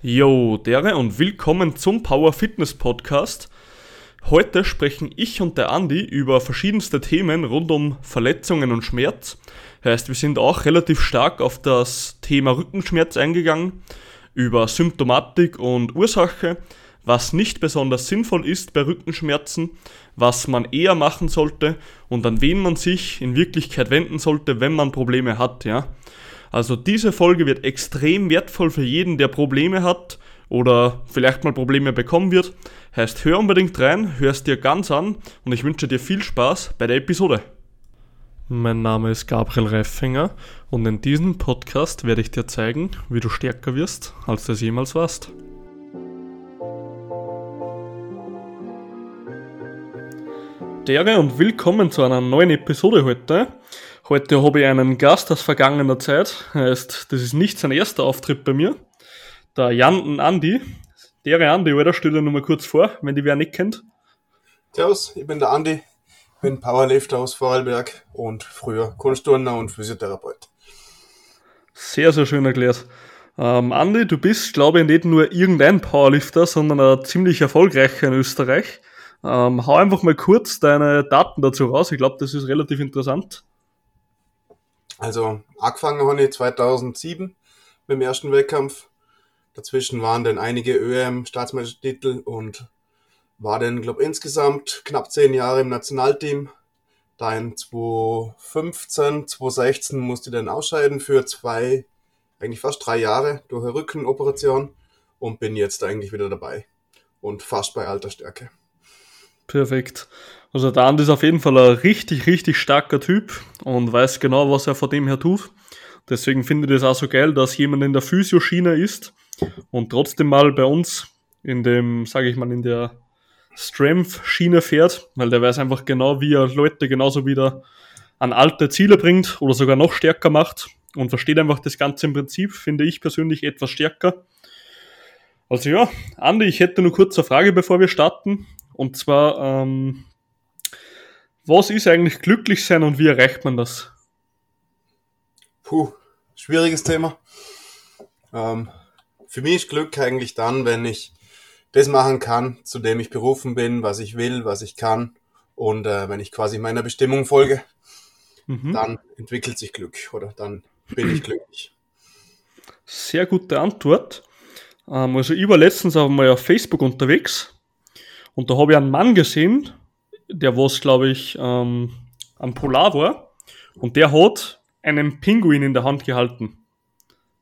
Yo, dere und willkommen zum Power Fitness Podcast. Heute sprechen ich und der Andi über verschiedenste Themen rund um Verletzungen und Schmerz. Heißt, wir sind auch relativ stark auf das Thema Rückenschmerz eingegangen, über Symptomatik und Ursache, was nicht besonders sinnvoll ist bei Rückenschmerzen, was man eher machen sollte und an wen man sich in Wirklichkeit wenden sollte, wenn man Probleme hat, ja. Also diese Folge wird extrem wertvoll für jeden, der Probleme hat oder vielleicht mal Probleme bekommen wird. Heißt, hör unbedingt rein, hörst dir ganz an und ich wünsche dir viel Spaß bei der Episode. Mein Name ist Gabriel Reifinger und in diesem Podcast werde ich dir zeigen, wie du stärker wirst, als du es jemals warst. Und willkommen zu einer neuen Episode heute. Heute habe ich einen Gast aus vergangener Zeit. Heißt, das ist nicht sein erster Auftritt bei mir. Der Jan Andi. Der Andi, Alter, stell dir nochmal kurz vor, wenn die wer nicht kennt. Servus, ich bin der Andi, bin Powerlifter aus Vorarlberg und früher Kunstturner und Physiotherapeut. Sehr, sehr schön erklärt. Ähm, Andi, du bist, glaube ich, nicht nur irgendein Powerlifter, sondern ein ziemlich erfolgreicher in Österreich. Ähm, hau einfach mal kurz deine Daten dazu raus. Ich glaube, das ist relativ interessant. Also angefangen habe ich 2007 mit dem ersten Wettkampf. Dazwischen waren dann einige ÖM-Staatsmeistertitel und war dann, glaube insgesamt knapp zehn Jahre im Nationalteam. Da in 2015, 2016 musste ich dann ausscheiden für zwei, eigentlich fast drei Jahre durch eine Rückenoperation und bin jetzt eigentlich wieder dabei und fast bei alter Stärke. Perfekt. Also der Andi ist auf jeden Fall ein richtig, richtig starker Typ und weiß genau, was er von dem her tut. Deswegen finde ich das auch so geil, dass jemand in der Physioschiene ist und trotzdem mal bei uns in dem, sage ich mal, in der Strength-Schiene fährt, weil der weiß einfach genau, wie er Leute genauso wieder an alte Ziele bringt oder sogar noch stärker macht und versteht einfach das Ganze im Prinzip, finde ich persönlich etwas stärker. Also ja, Andi, ich hätte nur kurz eine Frage, bevor wir starten. Und zwar, ähm, was ist eigentlich glücklich sein und wie erreicht man das? Puh, schwieriges Thema. Ähm, für mich ist Glück eigentlich dann, wenn ich das machen kann, zu dem ich berufen bin, was ich will, was ich kann. Und äh, wenn ich quasi meiner Bestimmung folge, mhm. dann entwickelt sich Glück oder dann bin ich glücklich. Sehr gute Antwort. Ähm, also ich war letztens auch mal auf Facebook unterwegs und da habe ich einen Mann gesehen, der was, glaube ich, ähm, am Polar war. Und der hat einen Pinguin in der Hand gehalten.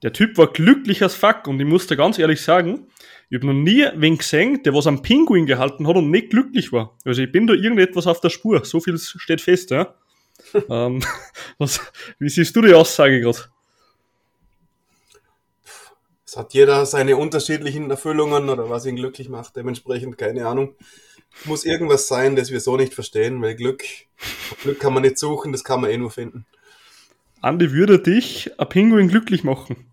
Der Typ war glücklich als fuck und ich musste ganz ehrlich sagen, ich habe noch nie wen gesehen, der was am Pinguin gehalten hat und nicht glücklich war. Also ich bin da irgendetwas auf der Spur. So viel steht fest, ja. ähm, was, wie siehst du die Aussage gerade? Es hat jeder seine unterschiedlichen Erfüllungen oder was ihn glücklich macht. Dementsprechend keine Ahnung muss irgendwas sein, das wir so nicht verstehen, weil Glück, Glück kann man nicht suchen, das kann man eh nur finden. Andi, würde dich ein Pinguin glücklich machen?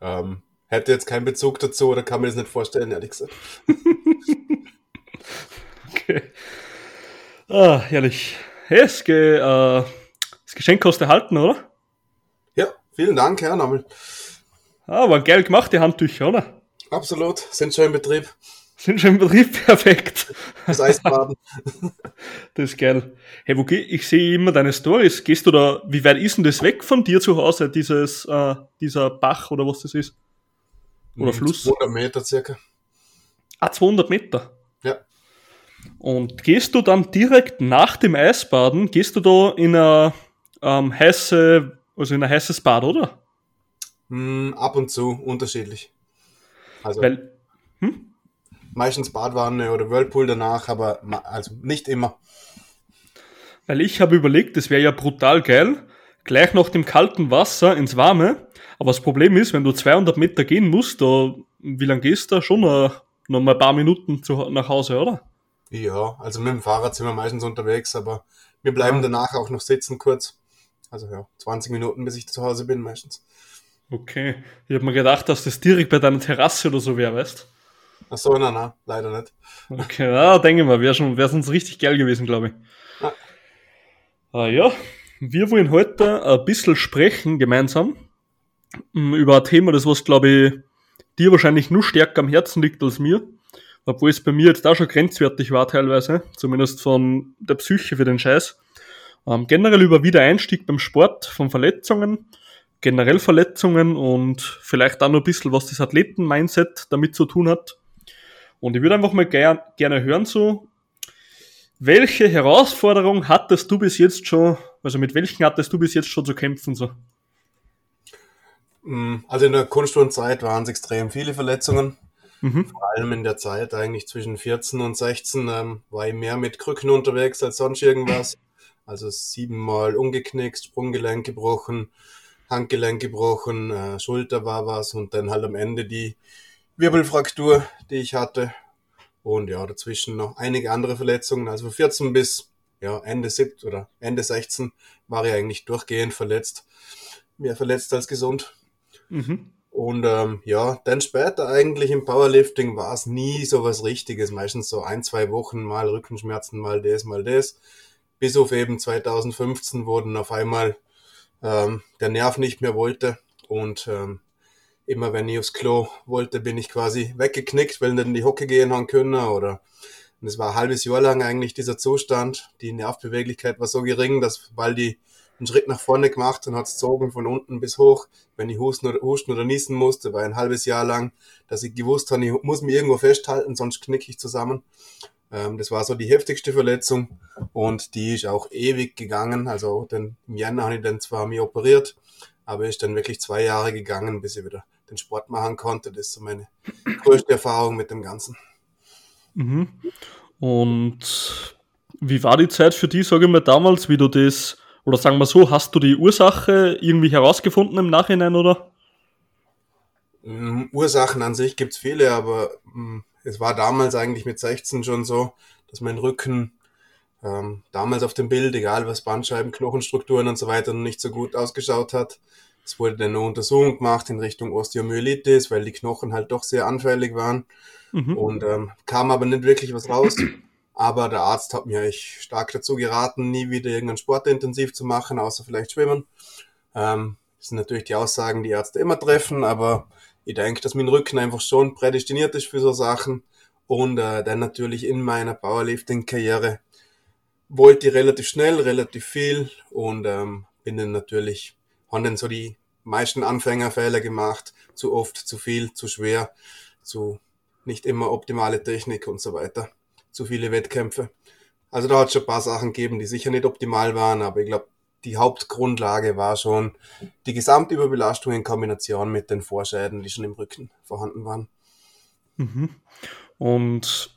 Ähm, hätte jetzt keinen Bezug dazu oder kann mir das nicht vorstellen, ehrlich gesagt. okay. Ah, herrlich. Hey, das, Ge äh, das Geschenk hast du erhalten, oder? Ja, vielen Dank, Herr Namel. Ah, waren geil gemacht, die Handtücher, oder? Absolut, sind schon im Betrieb. Sind schon im Betrieb perfekt. Das Eisbaden. das ist geil. Hey, wo geh, ich sehe immer deine Stories. Gehst du da, wie weit ist denn das weg von dir zu Hause, dieses, äh, dieser Bach oder was das ist? Oder hm, Fluss? 200 Meter circa. Ah, 200 Meter? Ja. Und gehst du dann direkt nach dem Eisbaden, gehst du da in eine ähm, heiße, also in ein heißes Bad, oder? Mm, ab und zu, unterschiedlich. Also. Weil, hm? Meistens Badwanne oder Whirlpool danach, aber also nicht immer. Weil ich habe überlegt, das wäre ja brutal geil, gleich nach dem kalten Wasser ins Warme. Aber das Problem ist, wenn du 200 Meter gehen musst, da, wie lange gehst du? Schon noch, noch mal ein paar Minuten zu, nach Hause, oder? Ja, also mit dem Fahrrad sind wir meistens unterwegs, aber wir bleiben danach auch noch sitzen kurz. Also ja, 20 Minuten, bis ich zu Hause bin meistens. Okay. Ich habe mir gedacht, dass das direkt bei deiner Terrasse oder so wäre, weißt Ach so, nein, nein, leider nicht. Okay, ja, denke mal, wäre schon, wäre sonst richtig geil gewesen, glaube ich. Ja. Ah, ja, wir wollen heute ein bisschen sprechen gemeinsam mm, über ein Thema, das was, glaube ich, dir wahrscheinlich nur stärker am Herzen liegt als mir. Obwohl es bei mir jetzt auch schon grenzwertig war teilweise, zumindest von der Psyche für den Scheiß. Ähm, generell über Wiedereinstieg beim Sport, von Verletzungen, generell Verletzungen und vielleicht auch noch ein bisschen, was das Athleten-Mindset damit zu tun hat. Und ich würde einfach mal ger gerne hören, so, welche Herausforderung hattest du bis jetzt schon, also mit welchen hattest du bis jetzt schon zu kämpfen? So? Mm, also in der Kunststundzeit waren es extrem viele Verletzungen. Mhm. Vor allem in der Zeit eigentlich zwischen 14 und 16 ähm, war ich mehr mit Krücken unterwegs als sonst irgendwas. Also siebenmal umgeknickt, Sprunggelenk gebrochen, Handgelenk gebrochen, äh, Schulter war was und dann halt am Ende die Wirbelfraktur, die ich hatte. Und ja, dazwischen noch einige andere Verletzungen. Also von 14 bis ja, Ende 7 oder Ende 16 war ich eigentlich durchgehend verletzt. Mehr verletzt als gesund. Mhm. Und ähm, ja, dann später eigentlich im Powerlifting war es nie so was Richtiges. Meistens so ein, zwei Wochen mal Rückenschmerzen, mal das, mal das. Bis auf eben 2015 wurden auf einmal ähm, der Nerv nicht mehr wollte und ähm, immer wenn ich aufs Klo wollte, bin ich quasi weggeknickt, weil nicht in die Hocke gehen haben können oder und es war ein halbes Jahr lang eigentlich dieser Zustand. Die Nervbeweglichkeit war so gering, dass weil die einen Schritt nach vorne gemacht und hat gezogen von unten bis hoch. Wenn ich husten oder, husten oder niesen musste, war ein halbes Jahr lang, dass ich gewusst habe, ich muss mich irgendwo festhalten, sonst knicke ich zusammen. Ähm, das war so die heftigste Verletzung und die ist auch ewig gegangen. Also den, im Januar habe ich dann zwar mich operiert, aber ist dann wirklich zwei Jahre gegangen, bis ich wieder den Sport machen konnte. Das ist so meine größte Erfahrung mit dem Ganzen. Mhm. Und wie war die Zeit für dich, sage ich mal, damals, wie du das, oder sagen wir so, hast du die Ursache irgendwie herausgefunden im Nachhinein, oder? Mm, Ursachen an sich gibt es viele, aber mm, es war damals eigentlich mit 16 schon so, dass mein Rücken ähm, damals auf dem Bild, egal was Bandscheiben, Knochenstrukturen und so weiter, noch nicht so gut ausgeschaut hat. Es wurde dann eine Untersuchung gemacht in Richtung Osteomyelitis, weil die Knochen halt doch sehr anfällig waren. Mhm. Und ähm, kam aber nicht wirklich was raus. Aber der Arzt hat mir echt stark dazu geraten, nie wieder irgendeinen Sport intensiv zu machen, außer vielleicht Schwimmen. Ähm, das sind natürlich die Aussagen, die Ärzte immer treffen, aber ich denke, dass mein Rücken einfach schon prädestiniert ist für so Sachen. Und äh, dann natürlich in meiner Powerlifting-Karriere wollte ich relativ schnell, relativ viel und ähm, bin dann natürlich haben dann so die meisten Anfängerfehler gemacht, zu oft, zu viel, zu schwer, zu nicht immer optimale Technik und so weiter, zu viele Wettkämpfe. Also da hat es schon ein paar Sachen gegeben, die sicher nicht optimal waren, aber ich glaube, die Hauptgrundlage war schon die Gesamtüberbelastung in Kombination mit den Vorschäden, die schon im Rücken vorhanden waren. Mhm. Und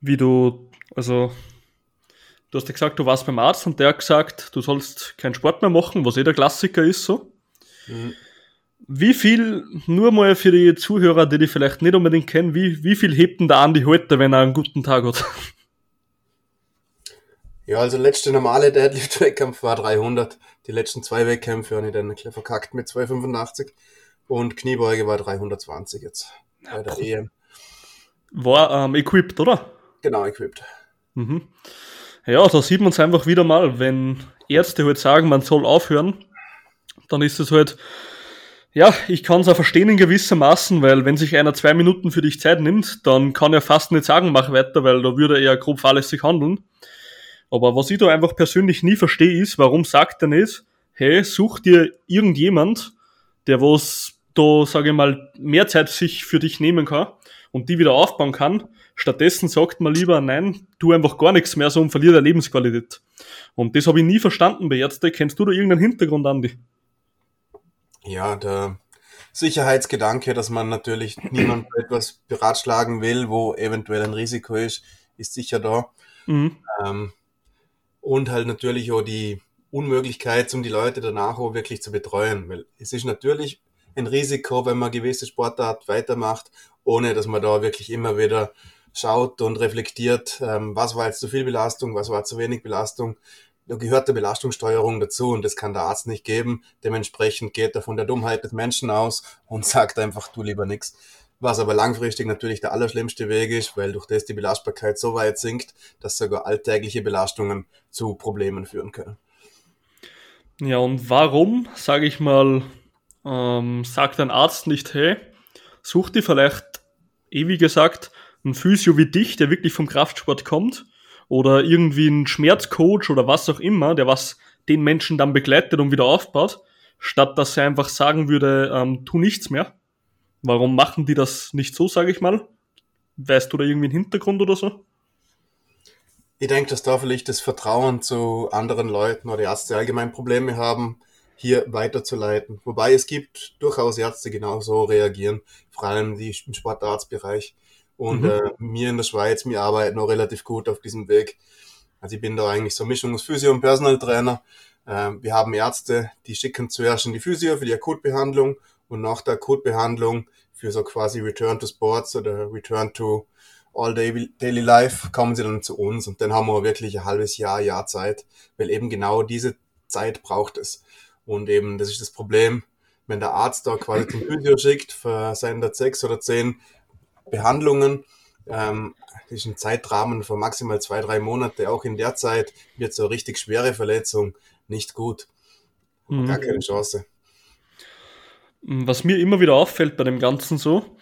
wie du, also Du hast ja gesagt, du warst beim Arzt und der hat gesagt, du sollst keinen Sport mehr machen, was eh der Klassiker ist so. Mhm. Wie viel, nur mal für die Zuhörer, die die vielleicht nicht unbedingt kennen, wie, wie viel hebt denn der Andi heute, wenn er einen guten Tag hat? Ja, also letzte normale Deadlift-Wettkampf war 300. Die letzten zwei Wettkämpfe habe ich dann verkackt mit 285. Und Kniebeuge war 320 jetzt bei der EM. War ähm, equipped, oder? Genau, equipped. Mhm. Ja, da sieht man es einfach wieder mal, wenn Ärzte halt sagen, man soll aufhören, dann ist es halt, ja, ich kann es auch verstehen in gewissermaßen, weil wenn sich einer zwei Minuten für dich Zeit nimmt, dann kann er fast nicht sagen, mach weiter, weil da würde er grob fahrlässig handeln. Aber was ich da einfach persönlich nie verstehe, ist, warum sagt er nicht, hey, such dir irgendjemand, der was da, sage ich mal, mehr Zeit sich für dich nehmen kann und die wieder aufbauen kann, Stattdessen sagt man lieber, nein, tu einfach gar nichts mehr, so und verliert der Lebensqualität. Und das habe ich nie verstanden bei Ärzte. Kennst du da irgendeinen Hintergrund, Andi? Ja, der Sicherheitsgedanke, dass man natürlich niemand etwas beratschlagen will, wo eventuell ein Risiko ist, ist sicher da. Mhm. Ähm, und halt natürlich auch die Unmöglichkeit, um die Leute danach auch wirklich zu betreuen. Weil es ist natürlich ein Risiko, wenn man gewisse Sportart weitermacht, ohne dass man da wirklich immer wieder schaut und reflektiert, ähm, was war jetzt zu viel Belastung, was war zu wenig Belastung. Da gehört der Belastungssteuerung dazu und das kann der Arzt nicht geben. Dementsprechend geht er von der Dummheit des Menschen aus und sagt einfach, du lieber nix. Was aber langfristig natürlich der allerschlimmste Weg ist, weil durch das die Belastbarkeit so weit sinkt, dass sogar alltägliche Belastungen zu Problemen führen können. Ja, und warum, sage ich mal, ähm, sagt ein Arzt nicht, hey, such dir vielleicht, eh wie gesagt, einen Physio wie dich, der wirklich vom Kraftsport kommt, oder irgendwie einen Schmerzcoach oder was auch immer, der was den Menschen dann begleitet und wieder aufbaut, statt dass er einfach sagen würde, ähm, tu nichts mehr. Warum machen die das nicht so, sage ich mal? Weißt du da irgendwie einen Hintergrund oder so? Ich denke, dass da vielleicht das Vertrauen zu anderen Leuten oder Ärzte allgemein Probleme haben, hier weiterzuleiten. Wobei es gibt durchaus Ärzte, die genauso reagieren, vor allem die im Sportarztbereich. Und mhm. äh, wir in der Schweiz, wir arbeiten noch relativ gut auf diesem Weg. Also ich bin da eigentlich so Mischung aus Physio und Personal Trainer. Äh, wir haben Ärzte, die schicken zuerst in die Physio für die Akutbehandlung und nach der Akutbehandlung für so quasi Return to Sports oder Return to All Day, Daily Life kommen sie dann zu uns und dann haben wir wirklich ein halbes Jahr, Jahr Zeit, weil eben genau diese Zeit braucht es. Und eben, das ist das Problem, wenn der Arzt da quasi zum Physio schickt für seine sechs oder zehn Behandlungen, ähm, das ist ein Zeitrahmen von maximal zwei, drei Monate. Auch in der Zeit wird so richtig schwere Verletzung nicht gut. Mhm. Gar keine Chance. Was mir immer wieder auffällt bei dem Ganzen so,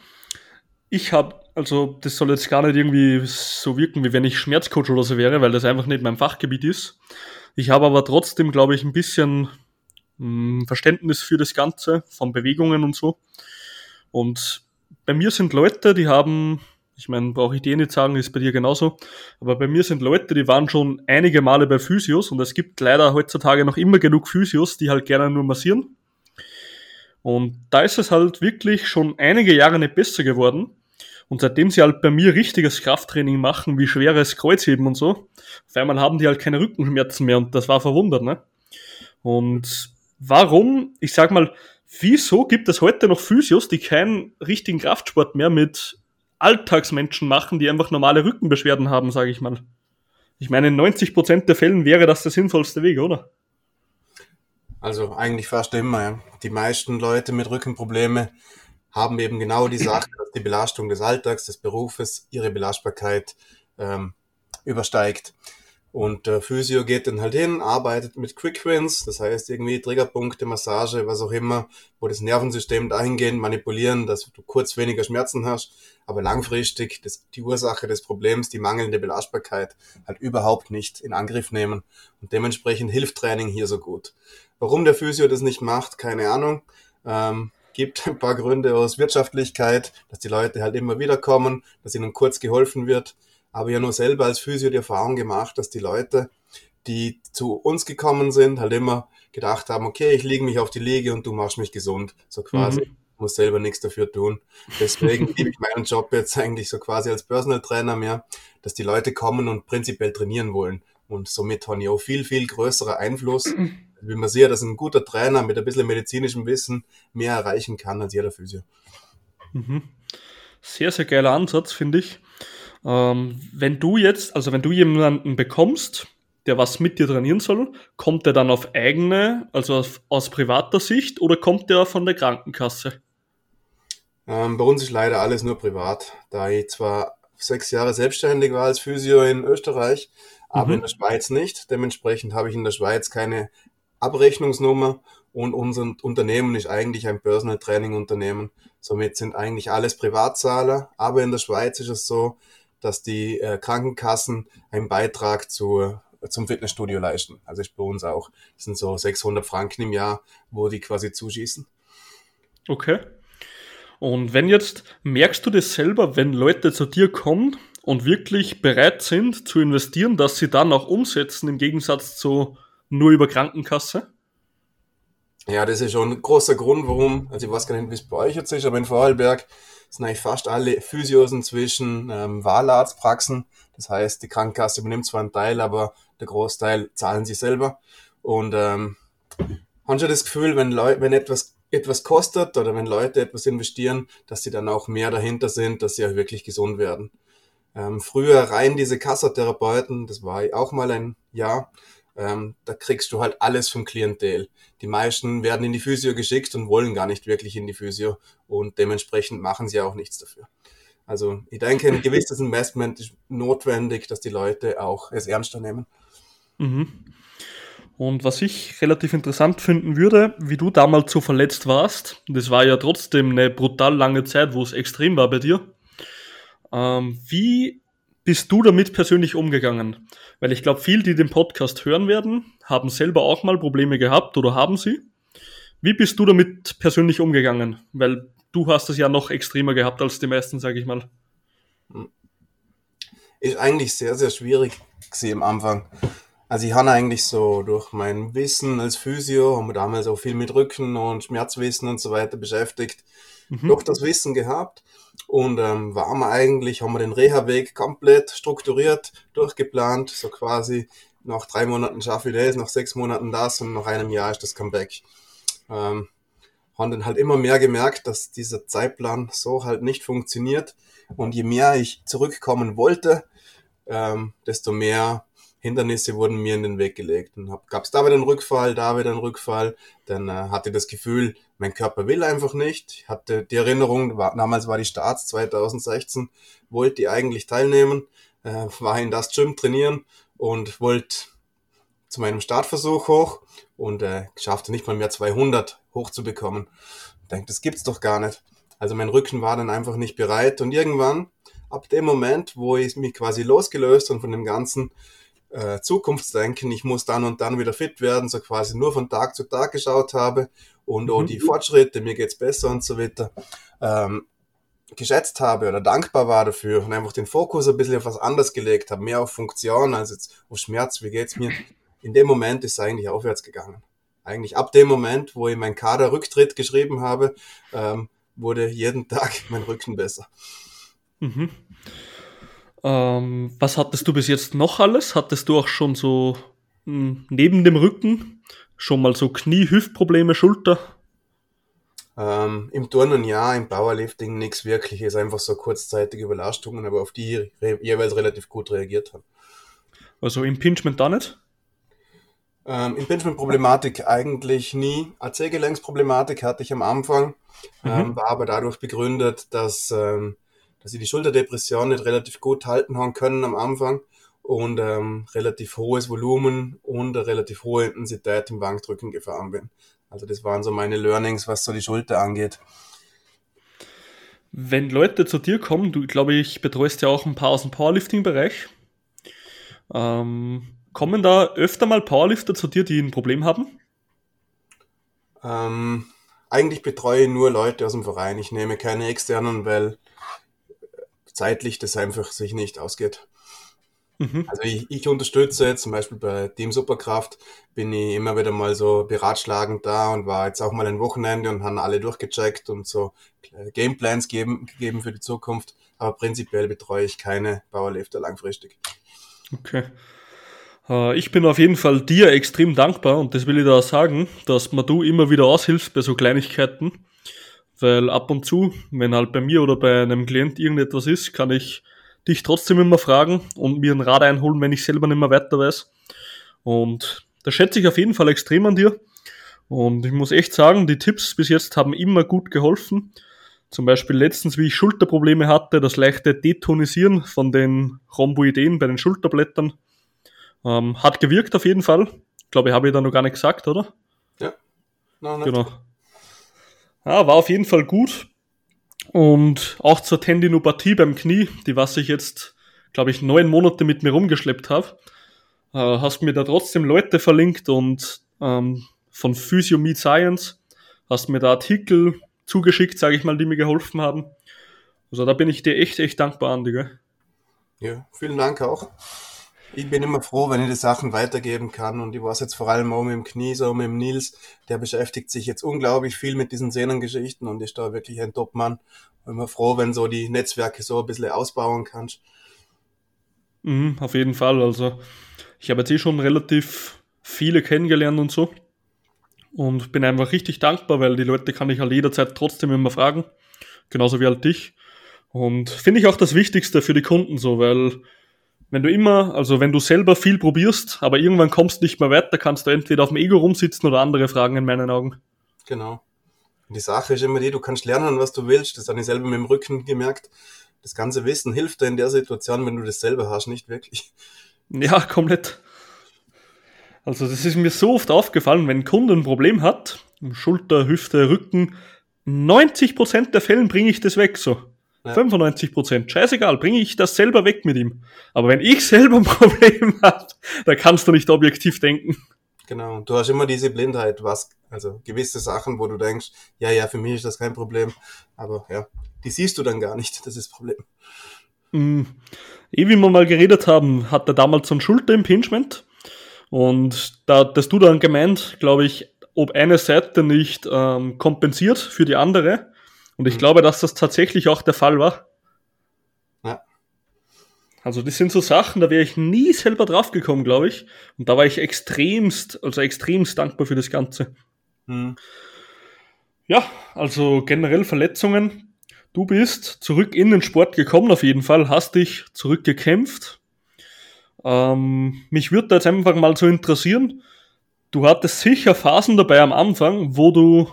ich habe, also das soll jetzt gar nicht irgendwie so wirken, wie wenn ich Schmerzcoach oder so wäre, weil das einfach nicht mein Fachgebiet ist. Ich habe aber trotzdem, glaube ich, ein bisschen mh, hm, Verständnis für das Ganze, von Bewegungen und so. Und bei mir sind Leute, die haben, ich meine, brauche ich dir nicht sagen, ist bei dir genauso, aber bei mir sind Leute, die waren schon einige Male bei Physios und es gibt leider heutzutage noch immer genug Physios, die halt gerne nur massieren. Und da ist es halt wirklich schon einige Jahre nicht besser geworden. Und seitdem sie halt bei mir richtiges Krafttraining machen, wie schweres Kreuzheben und so, auf einmal haben die halt keine Rückenschmerzen mehr und das war verwundert, ne? Und warum, ich sag mal, wieso gibt es heute noch Physios, die keinen richtigen Kraftsport mehr mit Alltagsmenschen machen, die einfach normale Rückenbeschwerden haben, sage ich mal? Ich meine, in 90% der Fällen wäre das der sinnvollste Weg, oder? Also eigentlich fast immer. Ja. Die meisten Leute mit Rückenprobleme haben eben genau die Sache, dass die Belastung des Alltags, des Berufes, ihre Belastbarkeit ähm, übersteigt. Und der Physio geht dann halt hin, arbeitet mit Quick Wins, das heißt irgendwie Triggerpunkte, Massage, was auch immer, wo das Nervensystem dahingehend manipulieren, dass du kurz weniger Schmerzen hast, aber langfristig das, die Ursache des Problems, die mangelnde Belastbarkeit, halt überhaupt nicht in Angriff nehmen. Und dementsprechend hilft Training hier so gut. Warum der Physio das nicht macht, keine Ahnung. Ähm, gibt ein paar Gründe aus Wirtschaftlichkeit, dass die Leute halt immer wieder kommen, dass ihnen kurz geholfen wird. Aber ja nur selber als Physio die Erfahrung gemacht, dass die Leute, die zu uns gekommen sind, halt immer gedacht haben, okay, ich lege mich auf die Liege und du machst mich gesund. So quasi. Mhm. Muss selber nichts dafür tun. Deswegen liebe ich meinen Job jetzt eigentlich so quasi als Personal Trainer mehr, dass die Leute kommen und prinzipiell trainieren wollen. Und somit haben die auch viel, viel größerer Einfluss wie man sieht, dass ein guter Trainer mit ein bisschen medizinischem Wissen mehr erreichen kann als jeder Physio. Mhm. Sehr, sehr geiler Ansatz, finde ich. Ähm, wenn du jetzt, also wenn du jemanden bekommst, der was mit dir trainieren soll, kommt der dann auf eigene, also aus, aus privater Sicht oder kommt der von der Krankenkasse? Ähm, bei uns ist leider alles nur privat, da ich zwar sechs Jahre selbstständig war als Physio in Österreich, aber mhm. in der Schweiz nicht. Dementsprechend habe ich in der Schweiz keine Abrechnungsnummer und unser Unternehmen ist eigentlich ein Personal Training Unternehmen. Somit sind eigentlich alles Privatzahler, aber in der Schweiz ist es so, dass die äh, Krankenkassen einen Beitrag zu, zum Fitnessstudio leisten. Also ist bei uns auch. Das sind so 600 Franken im Jahr, wo die quasi zuschießen. Okay. Und wenn jetzt, merkst du das selber, wenn Leute zu dir kommen und wirklich bereit sind zu investieren, dass sie dann auch umsetzen, im Gegensatz zu nur über Krankenkasse? Ja, das ist schon ein großer Grund, warum, also ich weiß gar nicht, wie es bei euch jetzt ist, aber in Vorarlberg sind eigentlich fast alle Physios inzwischen ähm, Wahlarztpraxen. Das heißt, die Krankenkasse übernimmt zwar einen Teil, aber der Großteil zahlen sie selber. Und ähm, haben schon das Gefühl, wenn, Leute, wenn etwas, etwas kostet oder wenn Leute etwas investieren, dass sie dann auch mehr dahinter sind, dass sie auch wirklich gesund werden. Ähm, früher rein diese Kassatherapeuten, das war auch mal ein Jahr, ähm, da kriegst du halt alles vom Klientel. Die meisten werden in die Physio geschickt und wollen gar nicht wirklich in die Physio und dementsprechend machen sie auch nichts dafür. Also ich denke, ein gewisses Investment ist notwendig, dass die Leute auch es ernster nehmen. Mhm. Und was ich relativ interessant finden würde, wie du damals so verletzt warst, das war ja trotzdem eine brutal lange Zeit, wo es extrem war bei dir. Ähm, wie bist du damit persönlich umgegangen? Weil ich glaube, viele, die den Podcast hören werden, haben selber auch mal Probleme gehabt oder haben sie. Wie bist du damit persönlich umgegangen? Weil du hast es ja noch extremer gehabt als die meisten, sage ich mal. Ist eigentlich sehr, sehr schwierig gesehen am Anfang. Also ich habe eigentlich so durch mein Wissen als Physio, haben wir damals auch viel mit Rücken und Schmerzwissen und so weiter beschäftigt, mhm. doch das Wissen gehabt und ähm, waren wir eigentlich, haben wir den Reha-Weg komplett strukturiert, durchgeplant, so quasi nach drei Monaten schaffe ich das, nach sechs Monaten das und nach einem Jahr ist das Comeback. Ähm, haben dann halt immer mehr gemerkt, dass dieser Zeitplan so halt nicht funktioniert. Und je mehr ich zurückkommen wollte, ähm, desto mehr Hindernisse wurden mir in den Weg gelegt. Und gab es da wieder einen Rückfall, da wieder einen Rückfall. Dann äh, hatte ich das Gefühl, mein Körper will einfach nicht. Ich hatte die Erinnerung, war, damals war die Starts 2016, wollte ich eigentlich teilnehmen, äh, war in das Gym trainieren und wollte zu meinem Startversuch hoch und äh, schaffte nicht mal mehr 200 hochzubekommen. Ich denke, das gibt's doch gar nicht. Also mein Rücken war dann einfach nicht bereit und irgendwann, ab dem Moment, wo ich mich quasi losgelöst und von dem ganzen äh, Zukunftsdenken, ich muss dann und dann wieder fit werden, so quasi nur von Tag zu Tag geschaut habe und oh, die Fortschritte, mir geht's besser und so weiter, ähm, geschätzt habe oder dankbar war dafür und einfach den Fokus ein bisschen auf was anderes gelegt habe, mehr auf Funktion als jetzt auf Schmerz, wie geht's mir. In dem Moment ist es eigentlich aufwärts gegangen. Eigentlich ab dem Moment, wo ich meinen Kaderrücktritt geschrieben habe, ähm, wurde jeden Tag mein Rücken besser. Mhm. Ähm, was hattest du bis jetzt noch alles? Hattest du auch schon so mh, hm, neben dem Rücken schon mal so Knie-Hüftprobleme, Schulter? Ähm, Im Turnen ja, im Powerlifting nichts wirkliches, einfach so kurzzeitige Überlastungen, aber auf die re jeweils relativ gut reagiert haben. Also Impingement da nicht? Ähm, Impingement-Problematik eigentlich nie. AC-Gelenksproblematik hatte ich am Anfang, mhm. ähm, war aber dadurch begründet, dass ähm, dass ich die Schulterdepression nicht relativ gut halten haben können am Anfang und ähm, relativ hohes Volumen und eine relativ hohe Intensität im Bankdrücken gefahren bin. Also das waren so meine Learnings, was so die Schulter angeht. Wenn Leute zu dir kommen, du glaube ich betreust ja auch ein paar aus dem Powerlifting-Bereich, ähm, kommen da öfter mal Powerlifter zu dir, die ein Problem haben? Ähm, eigentlich betreue ich nur Leute aus dem Verein. Ich nehme keine externen, weil zeitlich das einfach sich nicht ausgeht. Mhm. Also ich, ich unterstütze zum Beispiel bei Team Superkraft, bin ich immer wieder mal so beratschlagend da und war jetzt auch mal ein Wochenende und haben alle durchgecheckt und so Gameplans geben, gegeben für die Zukunft. Aber prinzipiell betreue ich keine Powerlifter langfristig. Okay. Äh, ich bin auf jeden Fall dir extrem dankbar und das will ich da sagen, dass man du immer wieder aushilfst bei so Kleinigkeiten. Weil ab und zu, wenn halt bei mir oder bei einem Klient irgendetwas ist, kann ich dich trotzdem immer fragen und mir einen Rat einholen, wenn ich selber nicht mehr weiter weiß. Und da schätze ich auf jeden Fall extrem an dir. Und ich muss echt sagen, die Tipps bis jetzt haben immer gut geholfen. Zum Beispiel letztens, wie ich Schulterprobleme hatte, das leichte Detonisieren von den Rhomboideen bei den Schulterblättern. Ähm, hat gewirkt auf jeden Fall. Ich glaube, ich habe ich da noch gar nicht gesagt, oder? Ja. No, genau. Ja, war auf jeden Fall gut. Und auch zur Tendinopathie beim Knie, die was ich jetzt, glaube ich, neun Monate mit mir rumgeschleppt habe, äh, hast mir da trotzdem Leute verlinkt und ähm, von Physio Meet Science hast mir da Artikel zugeschickt, sage ich mal, die mir geholfen haben. Also da bin ich dir echt, echt dankbar, Andi. Gell? Ja, vielen Dank auch ich bin immer froh, wenn ich die Sachen weitergeben kann. Und ich weiß jetzt vor allem auch mit dem Knie, so mit dem Nils, der beschäftigt sich jetzt unglaublich viel mit diesen Sehnengeschichten und ist da wirklich ein Topmann. Immer froh, wenn so die Netzwerke so ein bisschen ausbauen kannst. Mhm, auf jeden Fall. Also ich habe jetzt eh schon relativ viele kennengelernt und so. Und bin einfach richtig dankbar, weil die Leute kann ich halt jederzeit trotzdem immer fragen. Genauso wie halt dich. Und finde ich auch das Wichtigste für die Kunden so, weil wenn du immer, also wenn du selber viel probierst, aber irgendwann kommst du nicht mehr weiter, kannst du entweder auf dem Ego rumsitzen oder andere Fragen in meinen Augen. Genau. Und die Sache ist immer die, du kannst lernen, was du willst. Das habe ich selber mit dem Rücken gemerkt. Das ganze Wissen hilft dir in der Situation, wenn du das selber hast, nicht wirklich. Ja, komplett. Also das ist mir so oft aufgefallen, wenn ein Kunde ein Problem hat, Schulter, Hüfte, Rücken, 90% der Fällen bringe ich das weg so. Ja. 95%. Scheißegal, bringe ich das selber weg mit ihm. Aber wenn ich selber ein Problem habe, da kannst du nicht objektiv denken. Genau, du hast immer diese Blindheit, was, also gewisse Sachen, wo du denkst, ja, ja, für mich ist das kein Problem, aber ja, die siehst du dann gar nicht, das ist das Problem. Mhm. Eh, wie wir mal geredet haben, hat er damals so ein Schulterimpingement und da hast du dann gemeint, glaube ich, ob eine Seite nicht ähm, kompensiert für die andere. Und ich mhm. glaube, dass das tatsächlich auch der Fall war. Ja. Also das sind so Sachen, da wäre ich nie selber drauf gekommen, glaube ich. Und da war ich extremst, also extremst dankbar für das Ganze. Mhm. Ja, also generell Verletzungen. Du bist zurück in den Sport gekommen, auf jeden Fall, hast dich zurückgekämpft. Ähm, mich würde jetzt einfach mal so interessieren. Du hattest sicher Phasen dabei am Anfang, wo du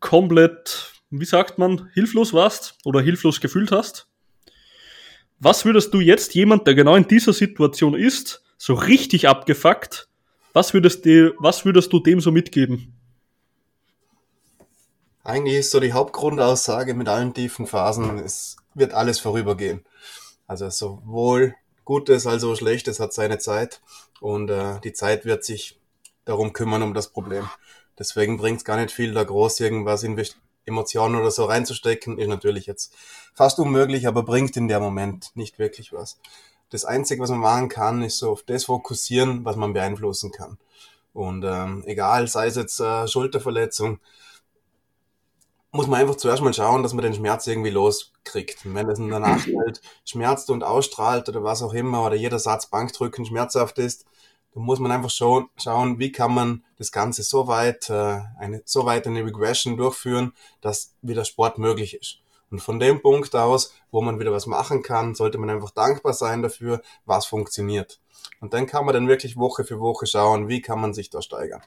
komplett wie sagt man, hilflos warst oder hilflos gefühlt hast. Was würdest du jetzt jemand, der genau in dieser Situation ist, so richtig abgefuckt, was würdest, du, was würdest du dem so mitgeben? Eigentlich ist so die Hauptgrundaussage mit allen tiefen Phasen, es wird alles vorübergehen. Also sowohl Gutes als auch Schlechtes hat seine Zeit und äh, die Zeit wird sich darum kümmern, um das Problem. Deswegen bringt es gar nicht viel, da groß irgendwas Emotionen oder so reinzustecken, ist natürlich jetzt fast unmöglich, aber bringt in der Moment nicht wirklich was. Das Einzige, was man machen kann, ist so auf das fokussieren, was man beeinflussen kann. Und ähm, egal, sei es jetzt äh, Schulterverletzung, muss man einfach zuerst mal schauen, dass man den Schmerz irgendwie loskriegt. Und wenn es danach halt schmerzt und ausstrahlt oder was auch immer, oder jeder Satz Bankdrücken schmerzhaft ist, da muss man einfach schauen, schauen, wie kann man das Ganze so weit, äh, eine, so weit eine Regression durchführen, dass wieder Sport möglich ist. Und von dem Punkt aus, wo man wieder was machen kann, sollte man einfach dankbar sein dafür, was funktioniert. Und dann kann man dann wirklich Woche für Woche schauen, wie kann man sich da steigern.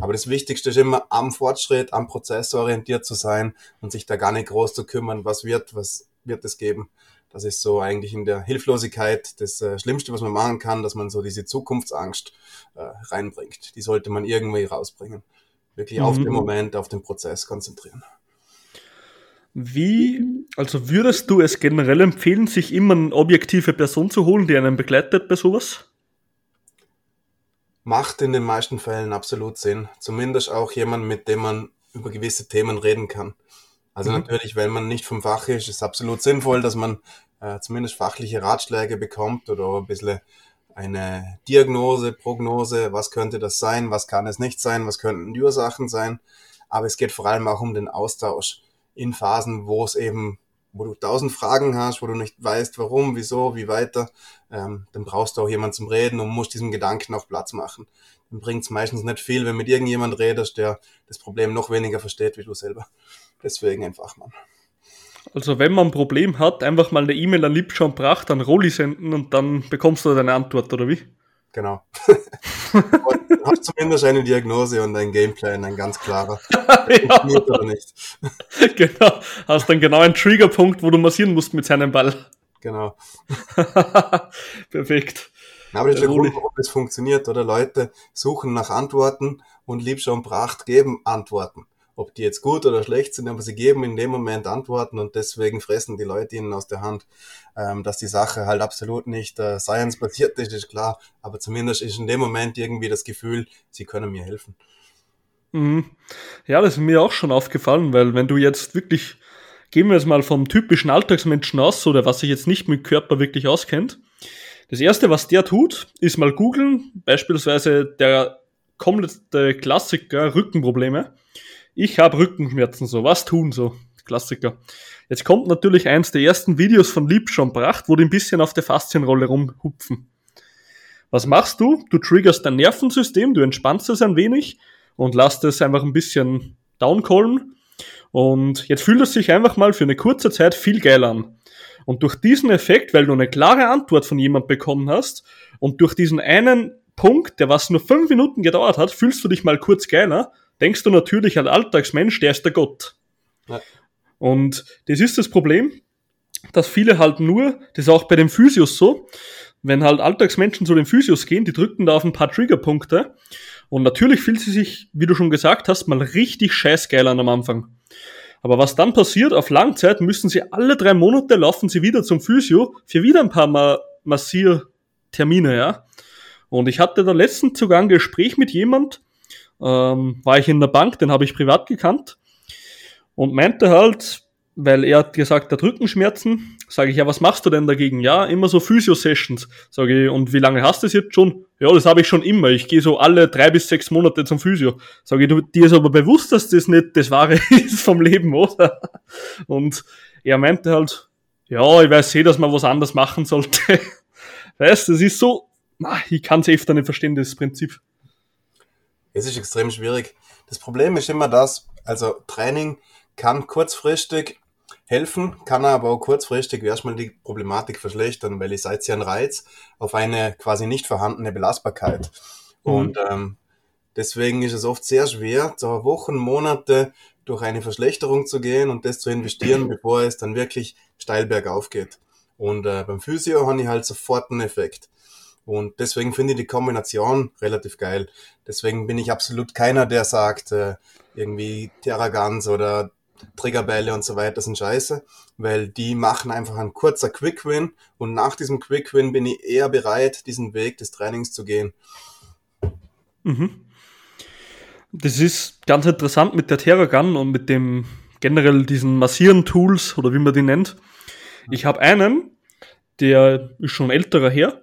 Aber das Wichtigste ist immer am Fortschritt, am Prozess orientiert zu sein und sich da gar nicht groß zu kümmern, was wird, was wird es geben. Das ist so eigentlich in der Hilflosigkeit das äh, Schlimmste, was man machen kann, dass man so diese Zukunftsangst äh, reinbringt. Die sollte man irgendwie rausbringen. Wirklich mhm. auf den Moment, auf den Prozess konzentrieren. Wie, also würdest du es generell empfehlen, sich immer eine objektive Person zu holen, die einen begleitet bei sowas? Macht in den meisten Fällen absolut Sinn. Zumindest auch jemand, mit dem man über gewisse Themen reden kann. Also mhm. natürlich, wenn man nicht vom Fach ist, ist es absolut sinnvoll, dass man äh, zumindest fachliche Ratschläge bekommt oder ein bisschen eine Diagnose, Prognose, was könnte das sein, was kann es nicht sein, was könnten die Ursachen sein. Aber es geht vor allem auch um den Austausch in Phasen, wo es eben, wo du tausend Fragen hast, wo du nicht weißt, warum, wieso, wie weiter, ähm, dann brauchst du auch jemanden zum Reden und musst diesem Gedanken auch Platz machen. Dann bringt es meistens nicht viel, wenn mit irgendjemand redest, der das Problem noch weniger versteht wie du selber. Deswegen ein Fachmann. Also wenn man ein Problem hat, einfach mal eine E-Mail an Liebscher Pracht an Rolli senden und dann bekommst du deine Antwort, oder wie? Genau. du hast zumindest eine Diagnose und ein Gameplan, ein ganz klarer. ja. oder nicht. genau. Hast dann genau einen Triggerpunkt, wo du massieren musst mit seinem Ball. Genau. Perfekt. Aber das ist der Grund, warum es funktioniert, oder? Leute suchen nach Antworten und Liebscher und Pracht geben Antworten ob die jetzt gut oder schlecht sind, aber sie geben in dem Moment Antworten und deswegen fressen die Leute ihnen aus der Hand. Ähm, dass die Sache halt absolut nicht äh, science-basiert ist, ist klar, aber zumindest ist in dem Moment irgendwie das Gefühl, sie können mir helfen. Mhm. Ja, das ist mir auch schon aufgefallen, weil wenn du jetzt wirklich, gehen wir jetzt mal vom typischen Alltagsmenschen aus, oder was sich jetzt nicht mit Körper wirklich auskennt, das erste, was der tut, ist mal googeln, beispielsweise der komplette Klassiker Rückenprobleme ich habe Rückenschmerzen, so, was tun so? Klassiker. Jetzt kommt natürlich eins der ersten Videos von Lieb schon bracht, wo die ein bisschen auf der Faszienrolle rumhupfen. Was machst du? Du triggerst dein Nervensystem, du entspannst es ein wenig und lässt es einfach ein bisschen downcallen. Und jetzt fühlt es sich einfach mal für eine kurze Zeit viel geiler an. Und durch diesen Effekt, weil du eine klare Antwort von jemand bekommen hast und durch diesen einen Punkt, der was nur fünf Minuten gedauert hat, fühlst du dich mal kurz geiler denkst du natürlich als Alltagsmensch, der ist der Gott. Ja. Und das ist das Problem, dass viele halt nur, das ist auch bei den Physios so, wenn halt Alltagsmenschen zu den Physios gehen, die drücken da auf ein paar Triggerpunkte und natürlich fühlt sie sich, wie du schon gesagt hast, mal richtig scheißgeil an am Anfang. Aber was dann passiert, auf Langzeit müssen sie alle drei Monate laufen sie wieder zum Physio für wieder ein paar Ma Massiertermine, ja. Und ich hatte da letztens sogar ein Gespräch mit jemand, ähm, war ich in der Bank, den habe ich privat gekannt und meinte halt, weil er hat gesagt, der Rückenschmerzen, sage ich, ja, was machst du denn dagegen? Ja, immer so Physio-Sessions. Sage ich, und wie lange hast du es jetzt schon? Ja, das habe ich schon immer. Ich gehe so alle drei bis sechs Monate zum Physio. Sage ich, du, dir ist aber bewusst, dass das nicht das Wahre ist vom Leben, oder? Und er meinte halt, ja, ich weiß eh, dass man was anderes machen sollte. Weißt, das ist so, ich kann es öfter nicht verstehen, das Prinzip. Es ist extrem schwierig. Das Problem ist immer das, also Training kann kurzfristig helfen, kann aber auch kurzfristig erstmal die Problematik verschlechtern, weil ich seid ja ein Reiz auf eine quasi nicht vorhandene Belastbarkeit. Mhm. Und ähm, deswegen ist es oft sehr schwer, so Wochen, Monate durch eine Verschlechterung zu gehen und das zu investieren, bevor es dann wirklich steil bergauf geht. Und äh, beim Physio habe ich halt sofort einen Effekt. Und deswegen finde ich die Kombination relativ geil. Deswegen bin ich absolut keiner, der sagt, äh, irgendwie Terragans oder Triggerbälle und so weiter sind scheiße, weil die machen einfach ein kurzer Quick Win und nach diesem Quick Win bin ich eher bereit, diesen Weg des Trainings zu gehen. Mhm. Das ist ganz interessant mit der Terragun und mit dem generell diesen Massieren-Tools oder wie man die nennt. Ich habe einen, der ist schon älterer her,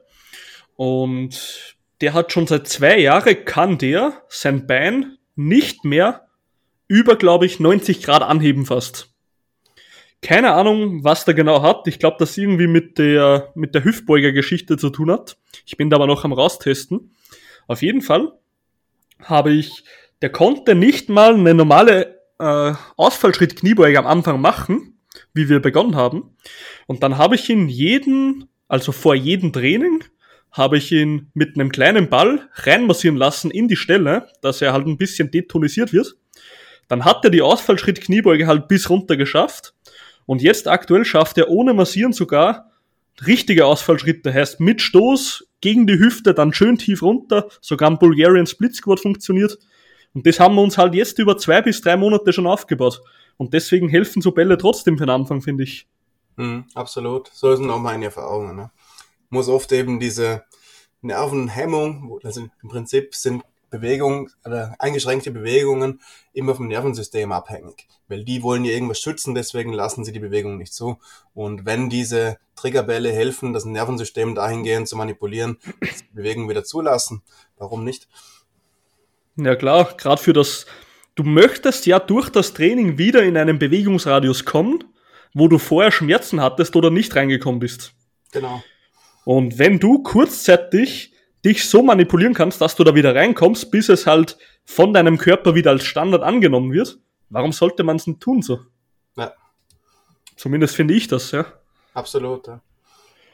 und der hat schon seit zwei Jahren, kann der sein Bein nicht mehr über, glaube ich, 90 Grad anheben fast. Keine Ahnung, was der genau hat. Ich glaube, das irgendwie mit der, mit der Hüftbeuger-Geschichte zu tun hat. Ich bin da aber noch am raustesten. Auf jeden Fall habe ich, der konnte nicht mal eine normale äh, Ausfallschritt-Kniebeuge am Anfang machen, wie wir begonnen haben. Und dann habe ich ihn jeden, also vor jedem Training, habe ich ihn mit einem kleinen Ball reinmassieren lassen in die Stelle, dass er halt ein bisschen detonisiert wird. Dann hat er die Ausfallschritt Kniebeuge halt bis runter geschafft. Und jetzt aktuell schafft er ohne Massieren sogar richtige Ausfallschritte. Heißt mit Stoß gegen die Hüfte, dann schön tief runter. Sogar ein Bulgarian Split Squat funktioniert. Und das haben wir uns halt jetzt über zwei bis drei Monate schon aufgebaut. Und deswegen helfen so Bälle trotzdem für den Anfang, finde ich. Mhm, absolut. So sind auch meine Erfahrungen. Ne? Muss oft eben diese Nervenhemmung, also im Prinzip sind Bewegungen oder eingeschränkte Bewegungen immer vom Nervensystem abhängig, weil die wollen ja irgendwas schützen, deswegen lassen sie die Bewegung nicht zu. Und wenn diese Triggerbälle helfen, das Nervensystem dahingehend zu manipulieren, die Bewegung wieder zulassen, warum nicht? Ja klar, gerade für das, du möchtest ja durch das Training wieder in einen Bewegungsradius kommen, wo du vorher Schmerzen hattest oder nicht reingekommen bist. Genau. Und wenn du kurzzeitig dich so manipulieren kannst, dass du da wieder reinkommst, bis es halt von deinem Körper wieder als Standard angenommen wird, warum sollte man es nicht tun so? Ja. Zumindest finde ich das, ja. Absolut, ja.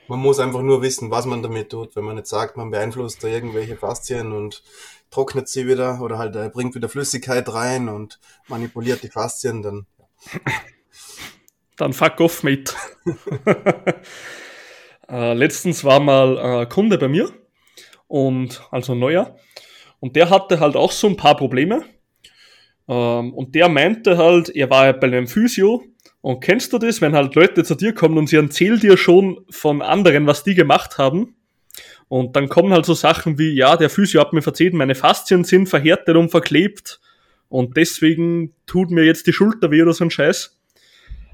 Man muss einfach nur wissen, was man damit tut. Wenn man nicht sagt, man beeinflusst da irgendwelche Faszien und trocknet sie wieder oder halt äh, bringt wieder Flüssigkeit rein und manipuliert die Faszien, dann. Dann fuck off, mate. Äh, letztens war mal ein Kunde bei mir und also ein neuer. Und der hatte halt auch so ein paar Probleme. Ähm, und der meinte halt, er war bei einem Physio. Und kennst du das, wenn halt Leute zu dir kommen und sie erzählen dir schon von anderen, was die gemacht haben? Und dann kommen halt so Sachen wie, ja, der Physio hat mir erzählt, meine Faszien sind verhärtet und verklebt. Und deswegen tut mir jetzt die Schulter weh oder so ein Scheiß.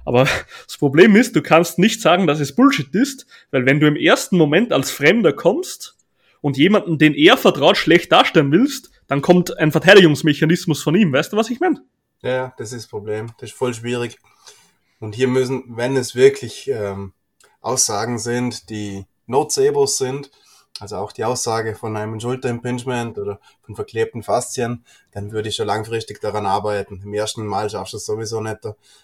Aber das Problem ist, du kannst nicht sagen, dass es Bullshit ist, weil wenn du im ersten Moment als Fremder kommst und jemanden, den er vertraut, schlecht darstellen willst, dann kommt ein Verteidigungsmechanismus von ihm. Weißt du, was ich meine? Ja, das ist das Problem. Das ist voll schwierig. Und hier müssen, wenn es wirklich ähm, Aussagen sind, die Nocebos sind, also auch die Aussage von einem Schulterimpingement oder von verklebten Faszien, dann würde ich schon langfristig daran arbeiten. Im ersten Mal schaffst du es sowieso nicht.